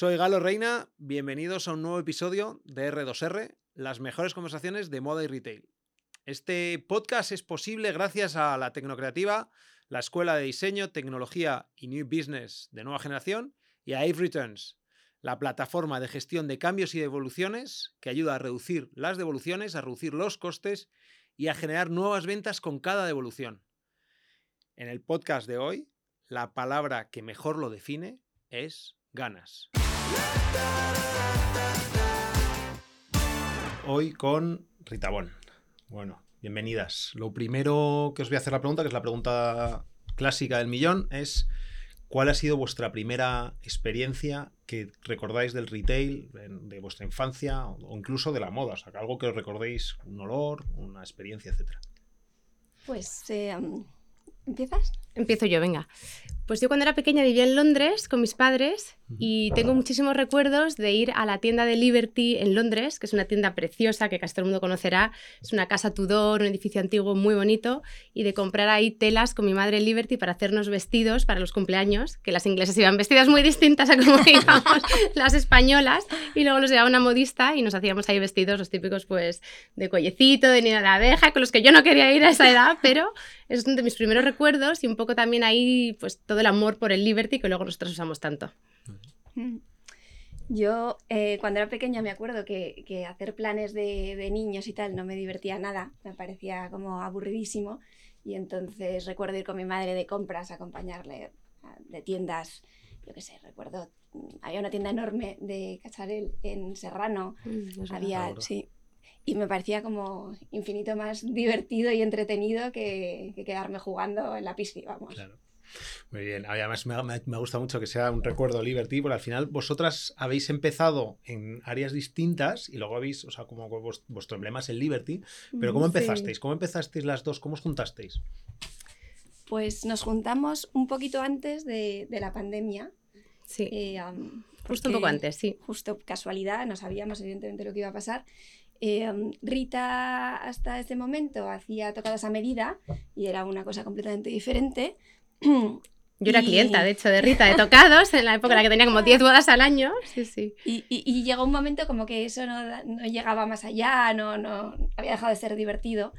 Soy Galo Reina, bienvenidos a un nuevo episodio de R2R, las mejores conversaciones de moda y retail. Este podcast es posible gracias a la Tecnocreativa, la Escuela de Diseño, Tecnología y New Business de nueva generación y a Ave Returns, la plataforma de gestión de cambios y devoluciones que ayuda a reducir las devoluciones, a reducir los costes y a generar nuevas ventas con cada devolución. En el podcast de hoy, la palabra que mejor lo define es ganas. Hoy con Ritabón. Bueno, bienvenidas. Lo primero que os voy a hacer la pregunta, que es la pregunta clásica del millón, es ¿cuál ha sido vuestra primera experiencia que recordáis del retail, de vuestra infancia o incluso de la moda? O sea, algo que os recordéis, un olor, una experiencia, etcétera. Pues, eh, ¿empiezas? Empiezo yo, venga. Pues yo cuando era pequeña vivía en Londres con mis padres y tengo muchísimos recuerdos de ir a la tienda de Liberty en Londres, que es una tienda preciosa que casi todo el mundo conocerá. Es una casa Tudor, un edificio antiguo muy bonito, y de comprar ahí telas con mi madre Liberty para hacernos vestidos para los cumpleaños, que las inglesas iban vestidas muy distintas a como íbamos las españolas, y luego los llevaba una modista y nos hacíamos ahí vestidos, los típicos pues de collecito, de nido de abeja, con los que yo no quería ir a esa edad, pero es uno de mis primeros recuerdos y un poco también ahí pues todo el amor por el Liberty que luego nosotros usamos tanto. Yo eh, cuando era pequeña me acuerdo que, hacer planes de, niños y tal no me divertía nada, me parecía como aburridísimo y entonces recuerdo ir con mi madre de compras, acompañarle de tiendas, yo qué sé, recuerdo, mm, había una tienda enorme de Cacharel en Serrano, mm, había, sí, y me parecía como infinito más divertido y entretenido que, quedarme jugando en la piscina, vamos. Claro. Muy bien, además me, me, gusta mucho que sea un recuerdo Liberty, porque al final vosotras habéis empezado en áreas distintas y luego habéis, o sea, como vuestro emblema es el Liberty, pero ¿cómo empezasteis? ¿Cómo empezasteis las dos? ¿Cómo os juntasteis? Pues nos juntamos un poquito antes de, la pandemia. Sí. Eh, justo un poco antes, sí. Justo casualidad, no sabíamos evidentemente lo que iba a pasar. Em, Rita hasta ese momento hacía tocadas a medida y era una cosa completamente diferente. Yo era clienta, de hecho, de Rita de tocados, en la época en la que tenía como 10 bodas al año. Sí, sí. Y, y, llegó un momento como que eso no, no, llegaba más allá, no, no había dejado de ser divertido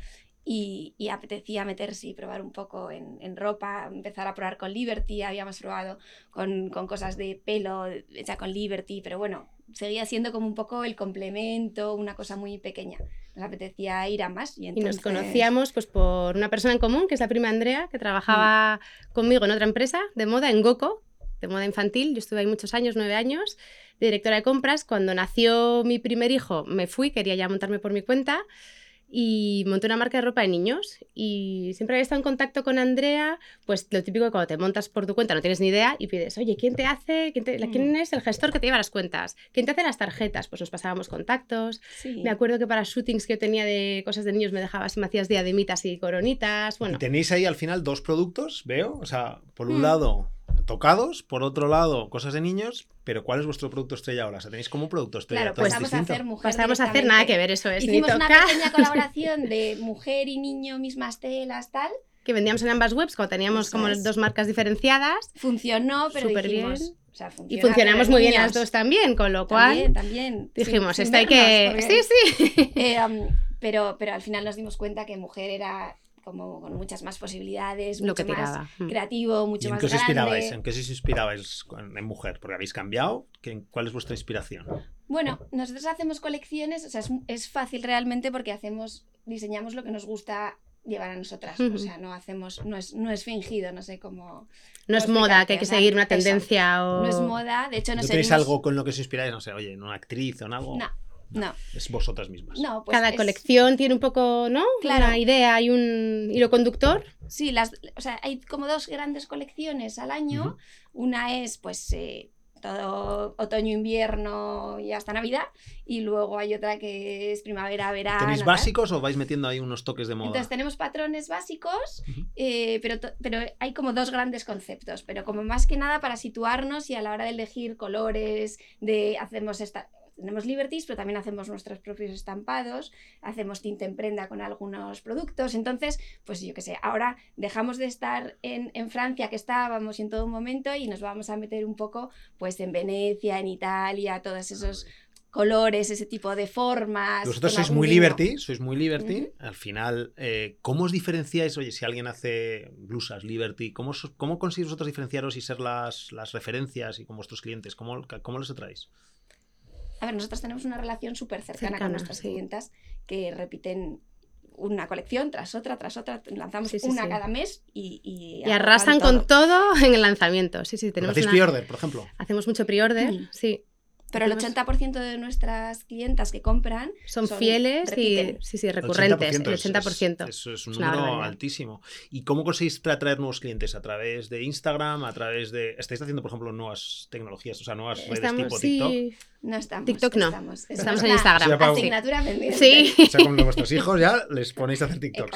y, y apetecía meterse y probar un poco en, en, ropa, empezar a probar con Liberty, habíamos probado con, con cosas de pelo hecha con Liberty, pero bueno, seguía siendo como un poco el complemento, una cosa muy pequeña. Nos apetecía ir a más. Y, entonces... nos conocíamos pues, por una persona en común, que es la prima Andrea, que trabajaba mm. conmigo en otra empresa de moda, en Goco, de moda infantil. Yo estuve ahí muchos años, nueve años, de directora de compras. Cuando nació mi primer hijo, me fui, quería ya montarme por mi cuenta y monté una marca de ropa de niños y siempre había estado en contacto con Andrea, pues lo típico de cuando te montas por tu cuenta no tienes ni idea y pides, oye, ¿quién te hace? ¿Quién, ¿quién mm. es el gestor que te lleva las cuentas? ¿Quién te hace las tarjetas? Pues nos pasábamos contactos. Me acuerdo que para shootings que yo tenía de cosas de niños me dejabas y me hacías diademitas y coronitas. Bueno. tenéis ahí al final dos productos, veo, o sea, por un mm. lado tocados, por otro lado, cosas de niños, pero ¿cuál es vuestro producto estrella ahora? O sea, tenéis como un producto estrella. Claro, pues vamos a hacer mujer. Pasamos a hacer nada que ver, eso es. Hicimos una pequeña colaboración de mujer y niño, mismas telas, tal. Que vendíamos en ambas webs, cuando teníamos como dos marcas diferenciadas. Funcionó, pero súper bien. y funcionamos muy bien las dos también, con lo cual también, también. dijimos, esto hay que... Sí, sí. Eh, pero, pero al final nos dimos cuenta que mujer era como con muchas más posibilidades, mucho más mm. creativo, mucho ¿Y en más qué os inspirabais? ¿En qué os inspirabais en mujer? Porque habéis cambiado. ¿Cuál es vuestra inspiración? Bueno, nosotros hacemos colecciones, o sea, es, fácil realmente porque hacemos, diseñamos lo que nos gusta llevar a nosotras. O sea, no hacemos, no es, no es fingido, no sé cómo. No es moda, que hay que seguir una tendencia o. No es moda, de hecho no, ¿No tenéis algo con lo que os inspiráis? No sé, oye, una actriz o en algo. No. No. Es vosotras mismas. No, pues Cada colección tiene un poco, ¿no? Claro. Una idea y un hilo conductor. Sí, las, o sea, hay como dos grandes colecciones al año. Una es, pues, eh, todo otoño, invierno y hasta Navidad. Y luego hay otra que es primavera, verano. ¿Tenéis básicos o vais metiendo ahí unos toques de moda? Entonces tenemos patrones básicos, eh, pero, pero hay como dos grandes conceptos. Pero como más que nada para situarnos y a la hora de elegir colores, de hacemos esta tenemos Liberties, pero también hacemos nuestros propios estampados, hacemos tinta en prenda con algunos productos. Entonces, pues yo qué sé, ahora dejamos de estar en, en Francia, que estábamos en todo momento, y nos vamos a meter un poco pues en Venecia, en Italia, todos esos colores, ese tipo de formas. Vosotros sois muy liberty, sois muy liberty. Al final, eh, ¿cómo os diferenciáis? Oye, si alguien hace blusas liberty, ¿cómo, cómo conseguís vosotros diferenciaros y ser las, las referencias y con vuestros clientes? ¿Cómo, cómo los atraéis? A ver, nosotros tenemos una relación súper cercana, con nuestras clientas que repiten una colección tras otra, tras otra, lanzamos una cada mes y... Y, arrasan con todo en el lanzamiento. Sí, sí, tenemos ¿Hacéis pre-order, por ejemplo? Hacemos mucho pre-order, mm. sí. Pero el 80% de nuestras clientas que compran son, fieles y sí, sí, recurrentes. El 80%. eso es un número altísimo. ¿Y cómo conseguís atraer nuevos clientes? ¿A través de Instagram? ¿A través de. ¿Estáis haciendo, por ejemplo, nuevas tecnologías? O sea, nuevas redes tipo TikTok? No estamos. TikTok no. Estamos, estamos en Instagram. asignatura pendiente. Sí. O sea, con vuestros hijos ya les ponéis a hacer TikTok.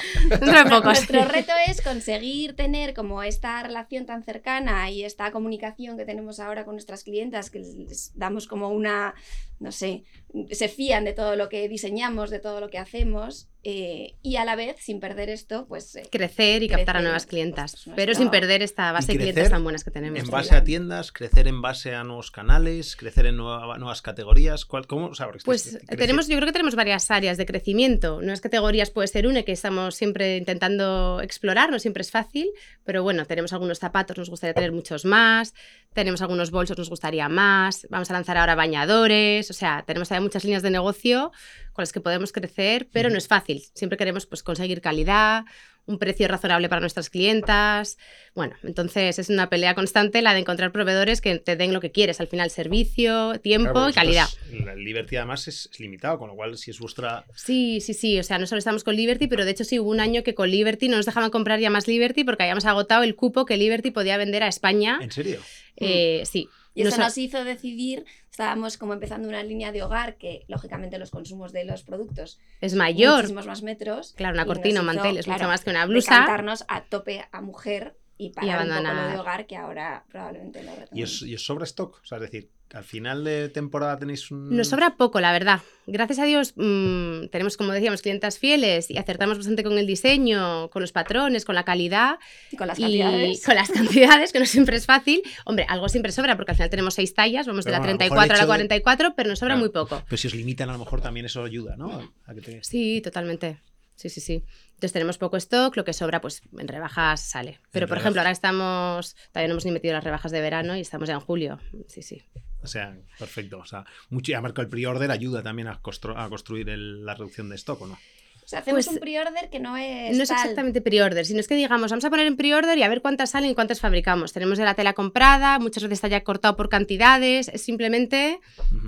Nuestro reto es conseguir tener como esta relación tan cercana y esta comunicación que tenemos ahora con nuestras clientas, que les damos como una, no sé, se fían de todo lo que diseñamos, de todo lo que hacemos eh, y a la vez, sin perder esto, pues... Eh, crecer y captar a nuevas clientas, pero sin perder esta base de clientes tan buenas que tenemos. En base a tiendas, crecer en base a nuevos canales, crecer en nuevas categorías. ¿Cuál, ¿Cómo? pues tenemos, yo creo que tenemos varias áreas de crecimiento. Nuevas categorías puede ser una que estamos siempre intentando explorar, no siempre es fácil, pero bueno, tenemos algunos zapatos, nos gustaría tener muchos más, tenemos algunos bolsos, nos gustaría más, vamos a lanzar ahora bañadores, o sea, tenemos muchas líneas de negocio con las que podemos crecer, pero no es fácil. Siempre queremos pues, conseguir calidad, un precio razonable para nuestras clientas. Bueno, entonces es una pelea constante la de encontrar proveedores que te den lo que quieres, al final servicio, tiempo y calidad. La Liberty además es, limitado, con lo cual si es vuestra... Sí, sí, sí, o sea, no solo estamos con Liberty, pero de hecho sí hubo un año que con Liberty no nos dejaban comprar ya más Liberty porque habíamos agotado el cupo que Liberty podía vender a España. ¿En serio? Eh, sí. Y eso nos hizo decidir, estábamos como empezando una línea de hogar que lógicamente los consumos de los productos es mayor. Muchísimos más metros. Claro, una cortina o mantel es mucho más que una blusa. Cantarnos a tope a mujer y para un poco lo de hogar que ahora probablemente no ¿Y os, ¿Y os sobra stock? O sea, es decir, al final de temporada tenéis un... Nos sobra poco, la verdad. Gracias a Dios mmm, tenemos, como decíamos, clientas fieles y acertamos bastante con el diseño, con los patrones, con la calidad. Y con las cantidades. con las cantidades, que no siempre es fácil. Hombre, algo siempre sobra porque al final tenemos seis tallas, vamos de la 34 a la 44, pero nos sobra muy poco. Pero si os limitan, a lo mejor también eso ayuda, ¿no? Sí, totalmente. Sí, sí, sí. Entonces tenemos poco stock, lo que sobra, pues en rebajas sale. Pero, por ejemplo, ahora estamos, todavía no hemos ni metido las rebajas de verano y estamos ya en julio. Sí, sí. O sea, perfecto. O sea, mucho, ya marco el pre-order ayuda también a, construir la reducción de stock, ¿o no? O sea, hacemos pues un pre-order que no es. No es exactamente pre-order, sino es que digamos, vamos a poner en pre-order y a ver cuántas salen y cuántas fabricamos. Tenemos de la tela comprada, muchas veces está ya cortado por cantidades, es simplemente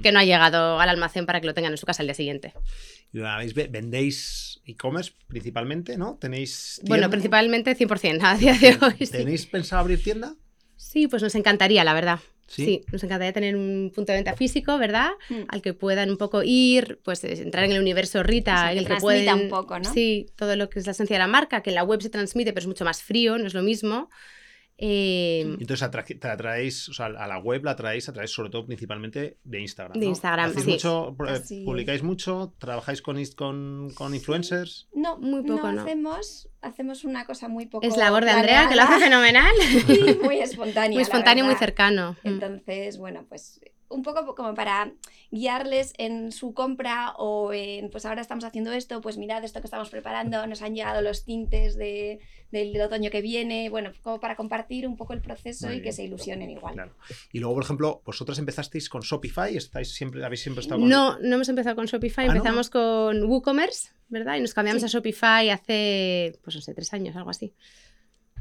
que no ha llegado al almacén para que lo tengan en su casa el día siguiente. ¿Vendéis e-commerce principalmente, no? ¿Tenéis Bueno, principalmente 100% a día de hoy. ¿Tenéis pensado abrir tienda? Sí, pues nos encantaría, la verdad. ¿Sí? nos encantaría tener un punto de venta físico, ¿verdad? Mm. Al que puedan un poco ir, pues entrar en el universo Rita, en el que pueden... un poco, ¿no? Sí, todo lo que es la esencia de la marca, que en la web se transmite, pero es mucho más frío, no es lo mismo. Eh, Entonces te atraéis, o sea, a la web la traéis, atraéis sobre todo principalmente de Instagram. De Instagram, sí. Mucho, ¿Publicáis mucho? ¿Trabajáis con, con, con influencers? No, muy poco. No, Hacemos, hacemos una cosa muy poco. Es labor de Andrea, que lo hace fenomenal. Y muy espontáneo. Muy espontáneo, muy cercano. Mm. Entonces, bueno, pues un poco como para guiarles en su compra o en, pues ahora estamos haciendo esto, pues mirad esto que estamos preparando, nos han llegado los tintes de, del otoño que viene, bueno, como para compartir un poco el proceso y que se ilusionen igual. Y luego, por ejemplo, vosotros empezasteis con Shopify, estáis siempre, habéis siempre estado con... No, no hemos empezado con Shopify, ah, empezamos con WooCommerce, ¿verdad? Y nos cambiamos a Shopify hace, pues no sé, tres años, algo así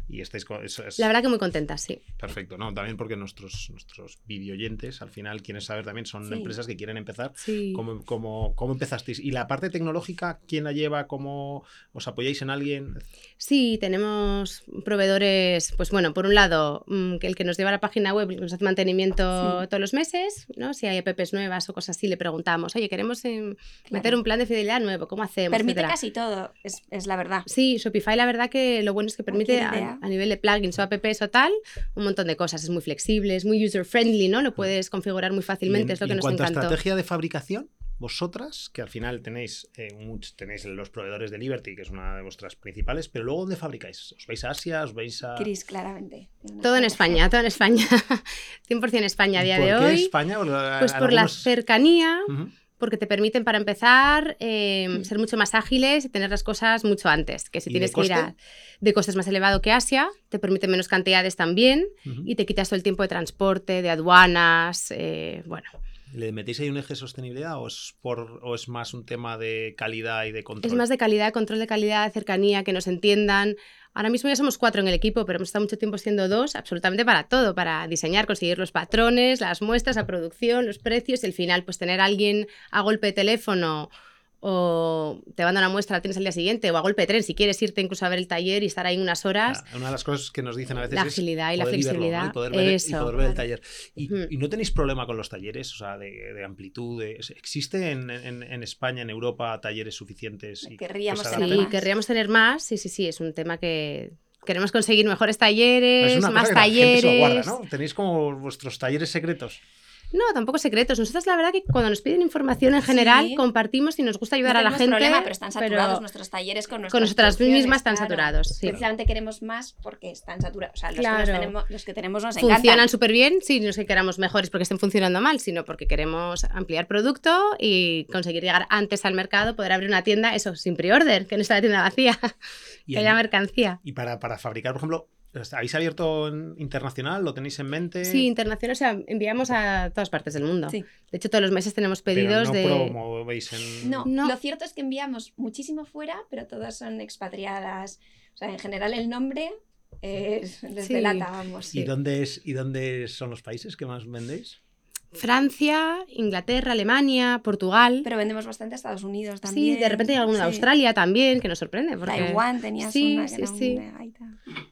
y estáis con, La verdad que muy contenta, sí. Perfecto, ¿no? También porque nuestros, nuestros videoyentes, al final, quieren saber también, son empresas que quieren empezar. Sí. ¿Cómo, cómo, cómo, empezasteis? ¿Y la parte tecnológica, quién la lleva? ¿Cómo os apoyáis en alguien? Sí, tenemos proveedores, pues bueno, por un lado, mm, el que nos lleva la página web, nos hace mantenimiento todos los meses, ¿no? Si hay apps nuevas o cosas así, le preguntamos, oye, queremos em, meter un plan de fidelidad nuevo, ¿cómo hacemos? Permite casi todo, es, es, la verdad. Sí, Shopify la verdad que lo bueno es que permite a nivel de plugins o apps o tal, un montón de cosas. Es muy flexible, es muy user-friendly, ¿no? Lo puedes configurar muy fácilmente, en, es lo que en nos cuanto encantó. a estrategia de fabricación, vosotras, que al final tenéis, eh, much- tenéis los proveedores de Liberty, que es una de vuestras principales, pero luego ¿dónde fabricáis? ¿Os vais a Asia? ¿Os vais a...? Chris, claramente. Todo en. España, todo en España. 100% España a ¿Y día por de qué hoy. España? Pues por la algunos- cercanía, Ujú. Porque te permiten para empezar eh, Mm. ser mucho más ágiles y tener las cosas mucho antes. Que si ¿Y de tienes que ir a de costes más elevado que Asia, te permite menos cantidades también y te quitas todo el tiempo de transporte, de aduanas, eh, bueno. ¿Le metéis ahí un eje de sostenibilidad o es, por, o es más un tema de calidad y de control? Es más de calidad, control de calidad, cercanía, que nos entiendan. Ahora mismo ya somos cuatro en el equipo, pero hemos estado mucho tiempo siendo dos, absolutamente para todo, para diseñar, conseguir los patrones, las muestras, la producción, los precios y al final, pues tener a alguien a golpe de teléfono o te manda una muestra, la tienes al día siguiente, o a golpe de tren, si quieres irte incluso a ver el taller y estar ahí unas horas. Ah, Una de las cosas que nos dicen a veces La es agilidad y la verlo, ¿no? flexibilidad, y, poder ver, y eso, poder ver el taller. Y, y no tenéis problema con los talleres, o sea, de, de amplitud. de- ¿Existe en, en- en España, en Europa, talleres suficientes? y que Querríamos tener? Sí, más. querríamos tener más, sí, sí, sí, es un tema que queremos conseguir mejores talleres, Es una más cosa que la gente se lo talleres. guarda, ¿no? Tenéis como vuestros talleres secretos. No, tampoco secretos. Nosotros la verdad que cuando nos piden información en general Sí. compartimos y nos gusta No ayudar a la gente. problema, pero están saturados pero nuestros talleres con nuestras con nosotras mismas están claro. saturados. sí. Precisamente queremos más porque están saturados. O sea, los, que, nos tenemos, los que tenemos nos Funcionan encantan. súper bien, sí, no es que queramos mejores porque estén funcionando mal, sino porque queremos ampliar producto y conseguir llegar antes al mercado, poder abrir una tienda, eso, sin pre-order, que no está la tienda vacía, Y, que haya mercancía. y para, para fabricar, por ejemplo, ¿habéis abierto internacional? ¿Lo tenéis en mente? Sí, internacional, o sea, enviamos a todas partes del mundo. Sí. De hecho, todos los meses tenemos Pero pedidos no de... promovéis en... No, No. lo cierto es que enviamos muchísimo fuera, pero todas son expatriadas. O sea, en general el nombre es, les Sí. delata, vamos. ¿Y, sí. dónde es, ¿Y dónde son los países que más vendéis? Francia, Inglaterra, Alemania, Portugal. Pero vendemos bastante a Estados Unidos también. sí, de repente hay alguno de Sí. Australia también, que nos sorprende. Porque... Taiwán tenías Sí, una que sí, era sí. gaita.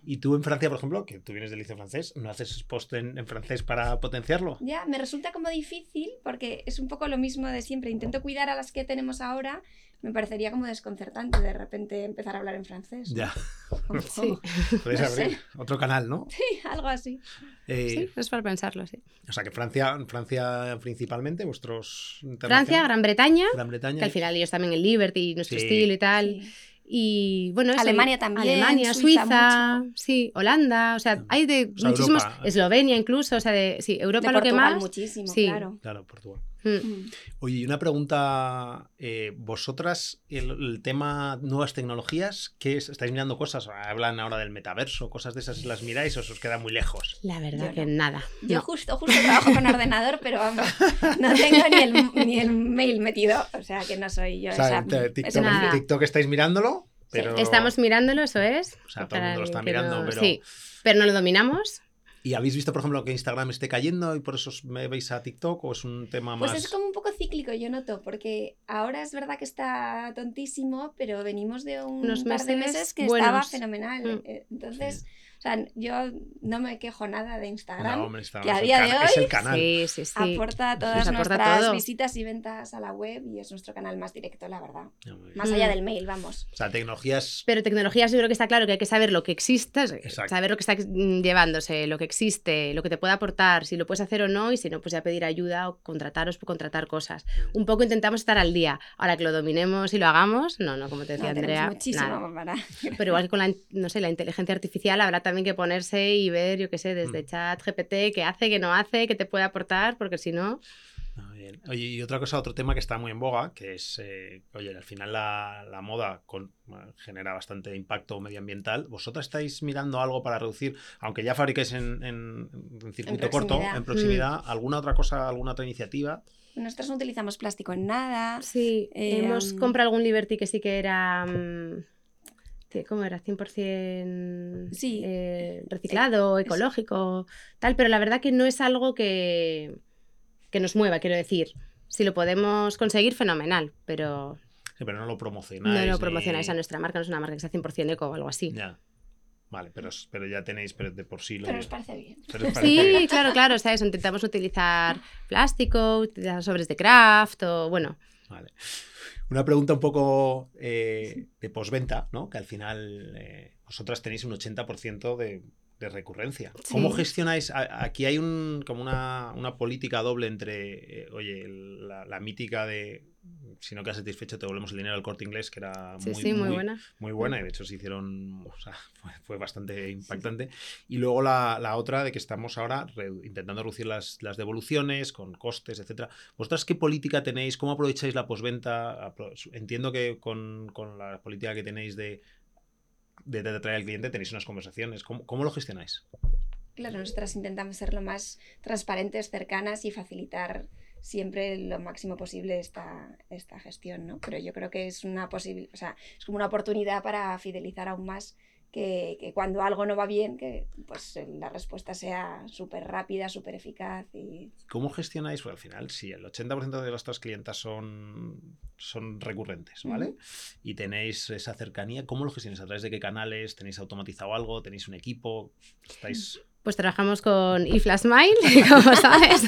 Y tú en Francia, por ejemplo, que tú vienes del liceo francés, ¿no haces post en, en francés para potenciarlo? Ya, me resulta como difícil porque es un poco lo mismo de siempre. Intento cuidar a las que tenemos ahora. Me parecería como desconcertante de repente empezar a hablar en francés. Ya, Como- Sí. podéis No abrir sé. otro canal, ¿no? Sí, algo así. Eh, Sí, es para pensarlo, sí. O sea que Francia, Francia principalmente, vuestros... Francia, Gran Bretaña, Gran Bretaña. que al final ellos también el Liberty, nuestro Sí. estilo y tal. Sí. Y bueno, Alemania también, Alemania, Suiza sí, Holanda, o sea, hay de O sea, muchísimos, Europa. Eslovenia incluso, o sea, de sí, Europa De lo que Portugal más. muchísimo, Sí. claro. Claro, Portugal. Mm. Mm. Oye, y una pregunta, eh, vosotras, el, el tema nuevas tecnologías, ¿qué es? ¿Estáis mirando cosas? Hablan ahora del metaverso, cosas de esas, ¿las miráis o os queda muy lejos? La verdad Yo que no. nada. Yo no. justo, justo trabajo con ordenador, pero vamos, no tengo ni el, ni el mail metido, o sea que no soy yo O sea, esa, TikTok. TikTok estáis mirándolo, pero... Estamos mirándolo, eso es. O sea, todo el mundo lo está mirando, no- pero... Sí, pero no lo dominamos. ¿Y habéis visto, por ejemplo, que Instagram esté cayendo y por eso os me veis a TikTok o es un tema Pues más... es como un poco cíclico, yo noto, porque ahora es verdad que está tontísimo, pero venimos de un Unos par de meses que estaba fenomenal. Mm. Eh, Entonces, sea, yo no me quejo nada de Instagram. No, hombre, que a es el día de cana- es hoy el canal. Sí, sí, sí. Aporta todas aporta nuestras todo. visitas y ventas a la web y es nuestro canal más directo, la verdad. Más allá Mm. del mail, vamos. O sea, tecnologías... Pero tecnologías yo creo que está claro que hay que saber lo que existe, Exacto. saber lo que está mm, llevándose, lo que existe, lo que te puede aportar, si lo puedes hacer o no, y si no, pues ya pedir ayuda o contrataros por contratar cosas. Un poco intentamos estar al día. Ahora que lo dominemos y lo hagamos, no, no, como te decía No, Andrea. muchísimo nada. para... Pero igual que con la, no sé, la inteligencia artificial habrá también que ponerse y ver, yo qué sé, desde Mm. chat GPT, qué hace, qué no hace, qué te puede aportar, porque si no... Ah, bien. Oye, y otra cosa, otro tema que está muy en boga, que es, eh, oye, al final la, la moda con- genera bastante impacto medioambiental. ¿Vosotras estáis mirando algo para reducir, aunque ya fabricáis en, en- en circuito corto, en proximidad, alguna otra cosa, alguna otra iniciativa? Nosotros no utilizamos plástico en nada. Sí, Eh, hemos um, comprado algún Liberty que sí que era... mm, ¿Cómo era? 100% Sí. eh, reciclado, es- ecológico, tal, pero la verdad que no es algo que, que nos mueva, quiero decir. Si lo podemos conseguir, fenomenal, pero Sí, pero no lo promocionáis. no lo ni- promocionáis a nuestra marca, no es una marca que sea 100% eco o algo así. Ya. Vale, pero, pero ya tenéis pero de por sí lo Pero os parece bien. pero os parece bien. Sí, claro, claro, o sea, eso, intentamos utilizar plástico, utilizar sobres de craft o, bueno, Vale. Una pregunta un poco eh, de posventa, ¿no? Que al final eh, vosotras tenéis un 80% de, de recurrencia. ¿Cómo gestionáis? a- Aquí hay un, como una, una política doble entre, eh, oye, la, la mítica de si no quedas satisfecho te volvemos el dinero al corte inglés, que era Sí, muy, sí, muy, muy- buena. muy buena y de hecho se hicieron, o sea, fue, fue bastante impactante. Y luego la, la otra de que estamos ahora redu- intentando reducir las, las devoluciones con costes, etcétera. ¿Vosotras qué política tenéis? ¿Cómo aprovecháis la posventa? Entiendo que con, con la política que tenéis de, de, de traer al cliente tenéis unas conversaciones. ¿Cómo, cómo lo gestionáis? Claro, nosotras intentamos ser lo más transparentes, cercanas y facilitar siempre lo máximo posible esta, esta gestión, ¿no? Pero yo creo que es una posible, o sea, es como una oportunidad para fidelizar aún más que, que cuando algo no va bien, que pues eh, la respuesta sea súper rápida, súper eficaz y ¿Cómo gestionáis? Pues al final, si el 80% de vuestras clientas son, son recurrentes, ¿vale? Y tenéis esa cercanía, ¿cómo lo gestionáis? ¿A través de qué canales? ¿Tenéis automatizado algo? ¿Tenéis un equipo? ¿Estáis...? Pues trabajamos con eFlashMile, como sabes.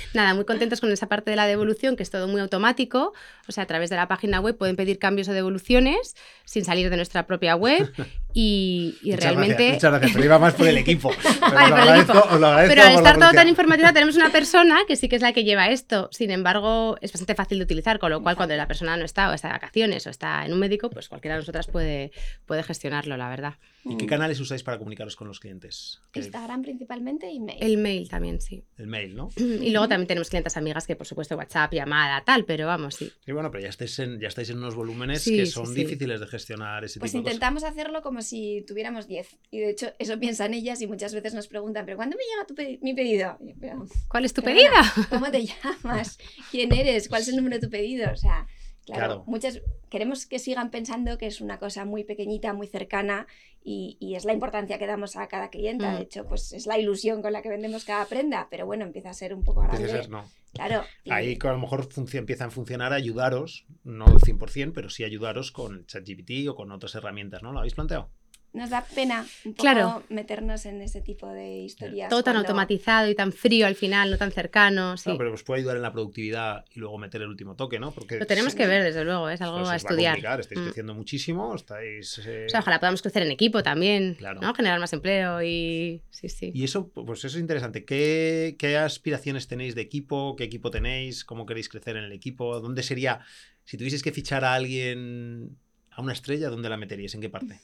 Nada, muy contentos con esa parte de la devolución, que es todo muy automático. O sea, a través de la página web pueden pedir cambios o devoluciones sin salir de nuestra propia web. Y, y Muchas realmente. gracias, muchas gracias, pero iba más por el equipo. Pero Vale, os lo agradezco- equipo. os lo agradezco Pero al estar todo tan informativa tenemos una persona que sí que es la que lleva esto. Sin embargo, es bastante fácil de utilizar, con lo cual cuando la persona no está o está de vacaciones o está en un médico, pues cualquiera de nosotras puede, puede gestionarlo, la verdad. ¿Y qué canales usáis para comunicaros con los clientes? ¿Qué- Instagram principalmente y mail. El mail también, sí. El mail, ¿no? Y luego también tenemos clientes amigas que, por supuesto, WhatsApp, llamada, tal, pero vamos, sí. Sí, bueno, pero ya estáis en, ya estáis en unos volúmenes Sí, que sí, son sí. difíciles de gestionar ese Pues tipo de cosas. intentamos hacerlo como si tuviéramos 10. Y de hecho, eso piensan ellas y muchas veces nos preguntan, ¿pero cuándo me llega tu pedi- mi pedido? Yo, "Pero, ¿Cuál es tu pedida? ¿Cómo te llamas? ¿Quién eres? ¿Cuál es el número de tu pedido? O sea, claro, Claro. muchas queremos que sigan pensando que es una cosa muy pequeñita, muy cercana y, y es la importancia que damos a cada clienta. Mm. De hecho, pues es la ilusión con la que vendemos cada prenda, pero bueno, empieza a ser un poco grande. ser, no. Claro. y- Ahí que a lo mejor empiezan a funcionar ayudaros, no al 100%, pero sí ayudaros con ChatGPT o con otras herramientas, ¿no? ¿Lo habéis planteado? Nos da pena un poco Claro. meternos en ese tipo de historias. Todo tan cuando- automatizado y tan frío al final, no tan cercano, sí. Claro, pero os puede ayudar en la productividad y luego meter el último toque, ¿no? Porque Lo tenemos que ver, desde luego, es algo pues a os va estudiar. complicar, estáis Mm. creciendo muchísimo, estáis... eh, O sea, ojalá podamos crecer en equipo también, Claro. ¿no? Generar más empleo y... Sí, sí. Y eso, pues eso es interesante. ¿Qué, ¿Qué aspiraciones tenéis de equipo? ¿Qué equipo tenéis? ¿Cómo queréis crecer en el equipo? ¿Dónde sería, si tuvieseis que fichar a alguien, a una estrella, ¿dónde la meteríais? ¿En qué parte?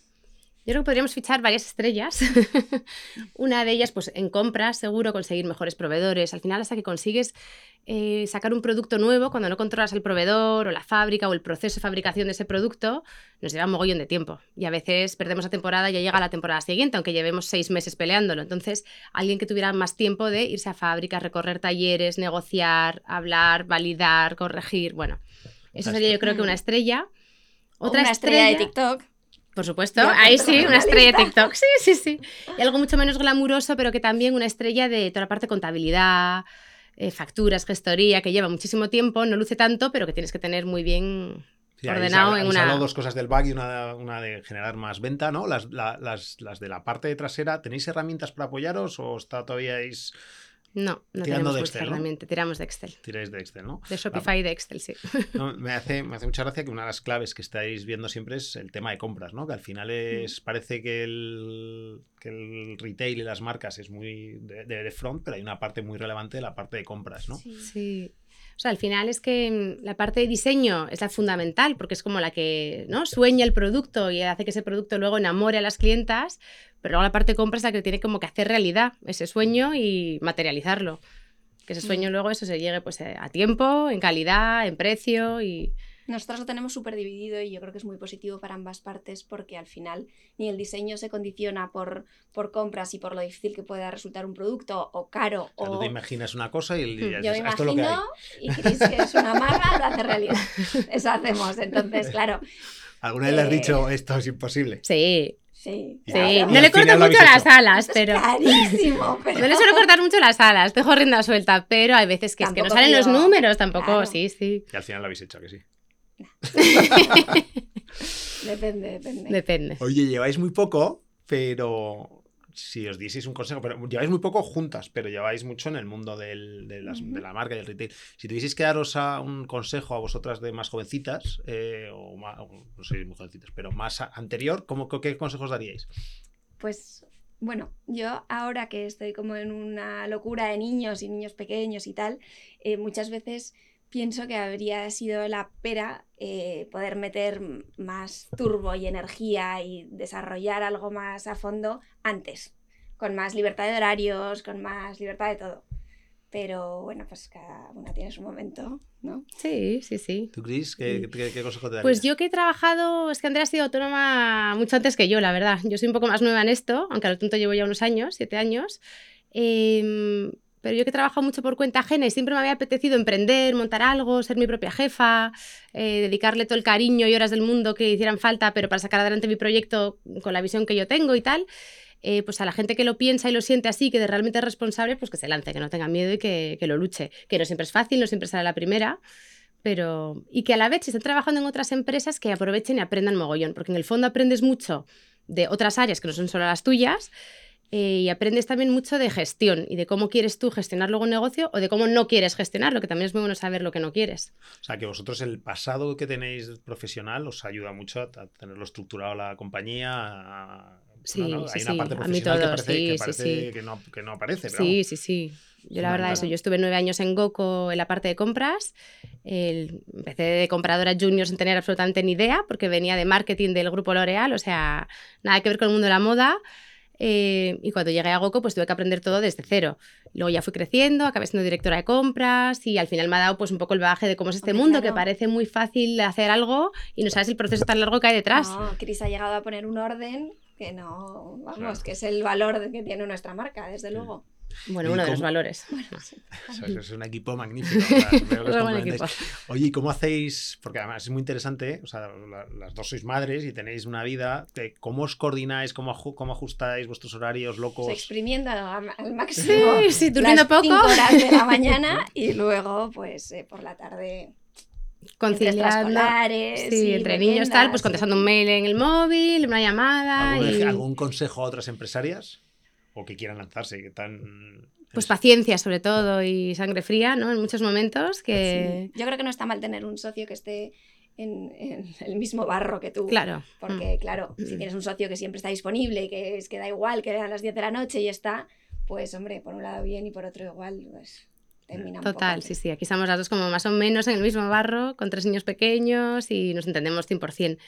Yo creo que podríamos fichar varias estrellas. Una de ellas, pues en compras, seguro, conseguir mejores proveedores. Al final, hasta que consigues eh, sacar un producto nuevo, cuando no controlas el proveedor o la fábrica o el proceso de fabricación de ese producto, nos lleva un mogollón de tiempo. Y a veces perdemos la temporada y ya llega la temporada siguiente, aunque llevemos seis meses peleándolo. Entonces, alguien que tuviera más tiempo de irse a fábricas, recorrer talleres, negociar, hablar, validar, corregir. Bueno, eso sería yo creo que una estrella. Otra una estrella, de TikTok. Por supuesto, ahí sí, una estrella de. TikTok, sí, sí, sí. Y algo mucho menos glamuroso, pero que también una estrella de toda la parte de contabilidad, eh, facturas, gestoría, que lleva muchísimo tiempo, no luce tanto, pero que tienes que tener muy bien Sí, ordenado hab- en habéis una... dos cosas del back y una, una de generar más venta, ¿no? Las, la- las, las de la parte trasera, ¿tenéis herramientas para apoyaros o está todavía No, no Tirando tenemos de Excel, tiramos de Excel. tiráis de Excel, ¿no? De Shopify y de Excel, sí. No, me, hace, me hace mucha gracia que una de las claves que estáis viendo siempre es el tema de compras, ¿no? Que al final Mm. es, parece que el, que el retail y las marcas es muy de, de- de front, pero hay una parte muy relevante de la parte de compras, ¿no? Sí. O sea, al final es que mm, la parte de diseño es la fundamental, porque es como la que ¿no? sueña el producto y hace que ese producto luego enamore a las clientas, pero luego la parte de compra es la que tiene como que hacer realidad ese sueño y materializarlo. Que ese sueño luego eso se llegue pues eh, a tiempo, en calidad, en precio y... Nosotros lo tenemos súper dividido y yo creo que es muy positivo para ambas partes porque al final ni el diseño se condiciona por, por compras y por lo difícil que pueda resultar un producto o caro O tú te imaginas una cosa y, Hmm. ya Yo me es lo que hay. imagino y Cris, que es una maga, lo hace realidad. Eso hacemos. Entonces, claro, ¿Alguna vez le has Eh, dicho esto es imposible? Sí, sí. No le corto mucho las alas, Es pero... carísimo, pero... No le suelo cortar mucho las alas, dejo rienda suelta, pero hay veces que es que no salen los números tampoco, Claro. sí, sí. Y al final lo habéis hecho, ¿a que sí. Depende, depende. Depende. Oye, lleváis muy poco, pero si os dieseis un consejo, pero lleváis muy poco juntas, pero lleváis mucho en el mundo del- de, las- Ujú. de la marca y del retail. Si tuvieseis que daros a un consejo a vosotras de más jovencitas, eh, o más, o no sé, muy jovencitas, pero más a- anterior, ¿cómo, ¿qué consejos daríais? Pues bueno, yo ahora que estoy como en una locura de niños y niños pequeños y tal, eh, muchas veces pienso que habría sido la pera eh, poder meter más turbo y energía y desarrollar algo más a fondo antes, con más libertad de horarios, con más libertad de todo. Pero bueno, pues cada una tiene su momento, ¿no? Sí, sí, sí. ¿Tú, Cris, qué, Sí. qué- qué consejo te darías? Pues yo que he trabajado, es que Andrea ha sido autónoma mucho antes que yo, la verdad. Yo soy un poco más nueva en esto, aunque a lo tonto llevo ya unos años, siete años. Em, pero yo que he trabajado mucho por cuenta ajena y siempre me había apetecido emprender, montar algo, ser mi propia jefa, eh, dedicarle todo el cariño y horas del mundo que hicieran falta, pero para sacar adelante mi proyecto con la visión que yo tengo y tal. eh, pues a la gente que lo piensa y lo siente así, que de realmente es responsable, pues que se lance, que no tenga miedo y que, que lo luche. Que no siempre es fácil, no siempre sale la primera, pero y que a la vez si están trabajando en otras empresas que aprovechen y aprendan mogollón, porque en el fondo aprendes mucho de otras áreas que no son solo las tuyas eh, y aprendes también mucho de gestión y de cómo quieres tú gestionar luego un negocio o de cómo no quieres gestionarlo, que también es muy bueno saber lo que no quieres. O sea, que vosotros el pasado que tenéis profesional os ayuda mucho a, tenerlo estructurado la compañía. a- Sí, ¿no? sí, Hay una sí, parte a mí profesional que todo, parece, sí, que, parece sí. Que, no, que no aparece. Pero Sí, vamos. sí, sí. Yo la verdad eso, yo estuve nueve años en Goco en la parte de compras. El- empecé de compradora junior sin tener absolutamente ni idea, porque venía de marketing del grupo L'Oreal, o sea, nada que ver con el mundo de la moda. Eh, y cuando llegué a Goco, pues tuve que aprender todo desde cero. Luego ya fui creciendo, acabé siendo directora de compras y al final me ha dado pues un poco el bagaje de cómo es este Hombre, mundo, claro. que parece muy fácil hacer algo y no sabes el proceso tan largo que hay detrás. No, Cris ha llegado a poner un orden que no, vamos, Claro. que es el valor de- que tiene nuestra marca, desde luego. Bueno, ¿Y uno de los cómo- valores. O sea, es un equipo magnífico. o sea, que equipo. Oye, ¿y cómo hacéis? Porque además es muy interesante, ¿eh? o sea, la- las dos sois madres y tenéis una vida. de ¿Cómo os coordináis? ¿Cómo, cómo ajustáis vuestros horarios locos? Se exprimiendo al, máximo. Sí, sí, durmiendo las poco. cinco horas de la mañana y luego, pues, eh, por la tarde. extraescolares Sí, y entre niños tal, pues contestando un mail en el móvil, una llamada. ¿Algún, y... algún consejo a otras empresarias? O que quieran lanzarse, que tan. Pues es- paciencia sobre todo y sangre fría, ¿no? En muchos momentos que... Sí. Yo creo que no está mal tener un socio que esté en, en el mismo barro que tú. Claro. Porque, claro, si Mm. tienes un socio que siempre está disponible y que es que da igual que a las 10 de la noche y está, pues, hombre, por un lado bien y por otro igual, pues, termina un poco Total, sí, sí. Aquí estamos las dos como más o menos en el mismo barro, con tres niños pequeños y nos entendemos 100%.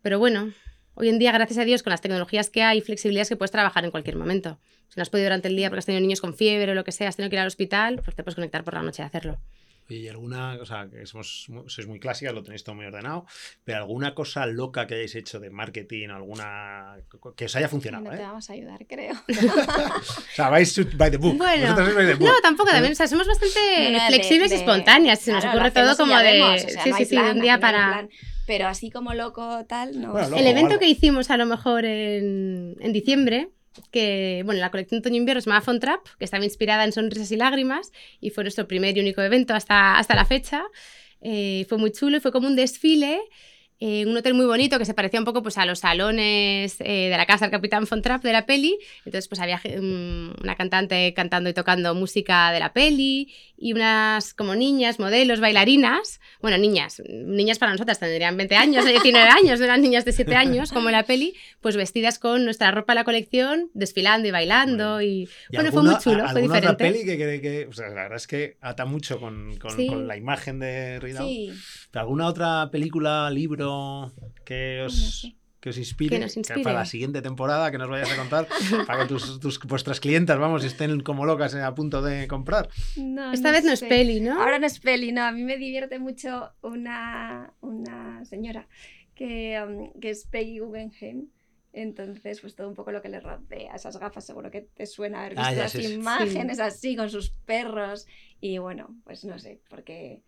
Pero bueno, hoy en día, gracias a Dios, con las tecnologías que hay flexibilidades que puedes trabajar en cualquier momento. Si no has podido durante el día porque has tenido niños con fiebre o lo que sea, has tenido que ir al hospital, pues te puedes conectar por la noche a hacerlo. Y alguna, o sea, que somos, mu- sois muy clásicas, lo tenéis todo muy ordenado, pero alguna cosa loca que hayáis hecho de marketing, alguna que os haya funcionado, No te ¿eh? vamos a ayudar, creo. O sea, vais by the book. Bueno, by the book. No, tampoco, también, o sea, somos bastante No, no, de- flexibles de- y espontáneas. Se nos ocurre todo como de. vemos, o sea, sí, no sí, plan, de un día para. plan. Pero así como loco tal, no. Bueno, loco. El evento algo. que hicimos a lo mejor en, en diciembre, que bueno, la colección otoño-invierno se llama Trap, que estaba inspirada en sonrisas y lágrimas, y fue nuestro primer y único evento hasta, hasta la fecha. Eh, fue muy chulo fue como un desfile en un hotel muy bonito que se parecía un poco pues, a los salones eh, de la casa del Capitán Fontrap de la peli. Entonces pues había mm, una cantante cantando y tocando música de la peli y unas como niñas, modelos, bailarinas. Bueno, niñas, niñas para nosotras tendrían 20 años, 19 años, no eran niñas de 7 años como en la peli, pues vestidas con nuestra ropa de la colección, desfilando y bailando. Y, ¿Y bueno, fue alguna- muy chulo, a- fue alguna otra diferente. peli que, que, que- o sea, la verdad es que ata mucho con, con- Sí. con la imagen de Ridao. Sí, ¿Pero ¿Alguna otra película, libro que no os, sé. que os inspire? Que para la siguiente temporada que nos vayas a contar, para que tus, tus- vuestras clientas, vamos, estén como locas eh, a punto de comprar. No, Esta no vez no es peli, ¿no? Ahora no es peli, no. A mí me divierte mucho una, una señora que, um, que es Peggy Guggenheim. Entonces, pues todo un poco lo que le rodea, esas gafas, seguro que te suena haber Ah, visto ya las sé, sí. imágenes así con sus perros. Y bueno, pues no sé, porque,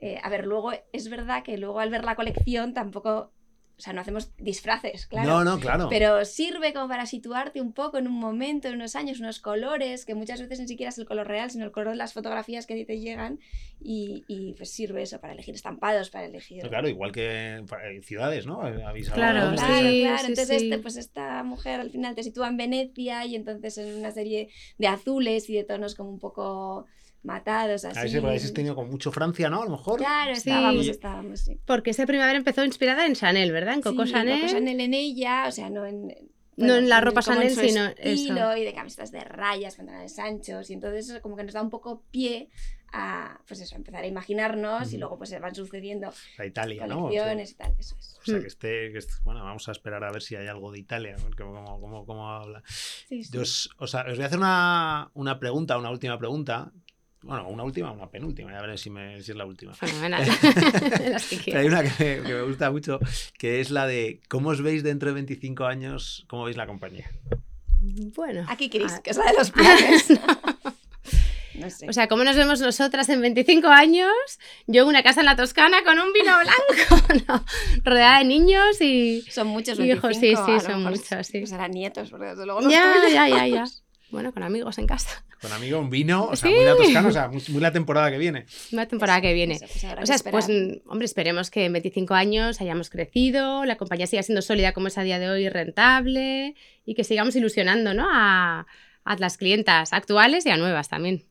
eh, a ver, luego es verdad que luego al ver la colección tampoco o sea, no hacemos disfraces, claro. No, no, claro. Pero sirve como para situarte un poco en un momento, en unos años, unos colores, que muchas veces ni siquiera es el color real, sino el color de las fotografías que a ti te llegan. Y, y pues sirve eso para elegir estampados, para elegir. No, claro, igual que en ciudades, ¿no? Avisaba Claro, dónde Claro, sí, claro. sí, entonces, sí. Este, pues esta mujer al final te sitúa en Venecia y entonces en una serie de azules y de tonos como un poco matados, así. A ver si habéis tenido con mucho Francia, ¿no? A lo mejor. Claro, Sí. estábamos, Y- estábamos, sí. Porque esa primavera empezó inspirada en Chanel, ¿verdad? En Coco Sí, Chanel. Coco Chanel en ella, o sea, no en... No en la ropa Chanel, su sino estilo eso. y de camisetas de rayas, pantalones anchos y entonces eso como que nos da un poco pie a, pues eso, a empezar a imaginarnos y luego pues se van sucediendo La Italia, ¿no? colecciones y tal, eso es. O sea, Mm. que esté, que esté- Bueno, vamos a esperar a ver si hay algo de Italia. porque Como, como, como habla. Sí, sí. Yo os, o sea, os voy a hacer una, una pregunta, una última pregunta. Bueno, una última, una penúltima, ya veré si, me, si es la última. Fenomenal. Las que Pero hay una que, que me gusta mucho, que es la de cómo os veis dentro de 25 años, cómo veis la compañía. Bueno. Aquí Cris, Ah. que es la de los planes. no sé. O sea, ¿cómo nos vemos nosotras en 25 años? Yo en una casa en la Toscana con un vino blanco, ¿no? rodeada de niños y... son muchos hijos, 25, sí, sí, son mejor muchos, sí. Serán nietos, porque desde luego los Ya, ya, ya, ya. Bueno, con amigos en casa. Con amigo, un vino, o sea, Sí. muy la toscana, o sea, muy, muy la temporada que viene. Una temporada que viene. Eso, pues habrá O sea, pues, mm, hombre, esperemos que en 25 años hayamos crecido, la compañía siga siendo sólida como es a día de hoy, rentable y que sigamos ilusionando ¿no? a, a las clientas actuales y a nuevas también.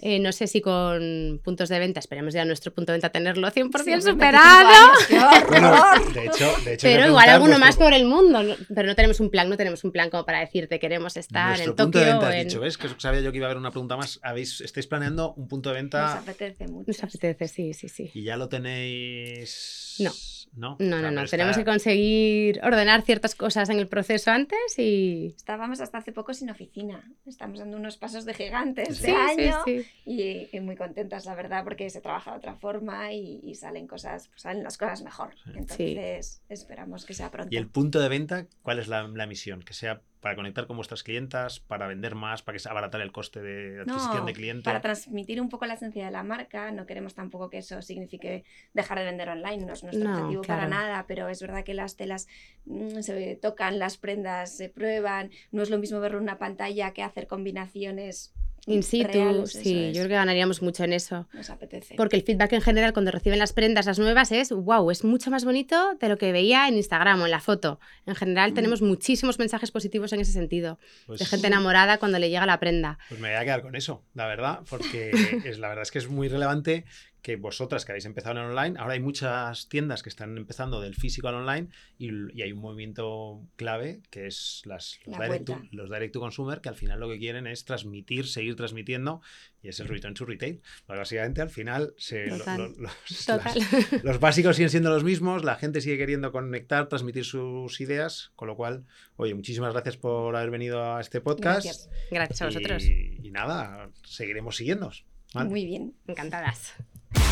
Eh, no sé si con puntos de venta, esperemos ya nuestro punto de venta tenerlo 100% Sí, hombre, 25 superado, años, ¡Qué horror! Bueno, de hecho, de hecho pero igual alguno más por el mundo. ¿no? Pero no tenemos un plan, no tenemos un plan como para decirte queremos estar vuestro en punto de venta, has en- dicho, ¿ves? Que sabía yo que iba a haber una pregunta más. ¿Habéis, ¿Estáis planeando un punto de Nos venta apetece mucho. Nos apetece, sí, sí, sí. y ya lo tenéis? No. No, No, O sea, no, Tenemos que conseguir ordenar ciertas cosas en el proceso antes y. Estábamos hasta hace poco sin oficina. Estamos dando unos pasos de gigantes Sí, de sí, año sí. Y, y muy contentas, la verdad, porque se trabaja de otra forma y, y salen cosas, pues salen las cosas mejor. Sí. Entonces, esperamos que sea pronto. ¿Y el punto de venta, cuál es la, la misión? Que sea para conectar con vuestras clientas, para vender más, para que se abaratar el coste de adquisición No, de cliente. para transmitir un poco la esencia de la marca, no queremos tampoco que eso signifique dejar de vender online, no es nuestro No, objetivo para nada, pero es verdad que las telas mm, se tocan, las prendas se prueban, no es lo mismo verlo en una pantalla que hacer combinaciones In situ, reales, sí, es, yo creo que ganaríamos mucho en eso. nos apetece. Porque el feedback en general cuando reciben las prendas, las nuevas, es wow, es mucho más bonito de lo que veía en Instagram o en la foto. En general Mm. tenemos muchísimos mensajes positivos en ese sentido. Pues- De gente enamorada cuando le llega la prenda. Pues me voy a quedar con eso, la verdad, porque es, la verdad es que es muy relevante que vosotras que habéis empezado en online, ahora hay muchas tiendas que están empezando del físico al online y, y hay un movimiento clave que es las, los, La direct to, los direct to consumer que al final lo que quieren es transmitir, seguir transmitiendo y es el return to retail. Pues básicamente al final se, lo- lo- los, las- los básicos siguen siendo los mismos, la gente sigue queriendo conectar, transmitir sus ideas, con lo cual, oye, muchísimas gracias por haber venido a este podcast. Gracias. Gracias a vosotros. Y, y nada, seguiremos siguiéndonos. ¿vale? Muy bien. Encantadas. La,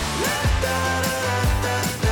da, da, da, da.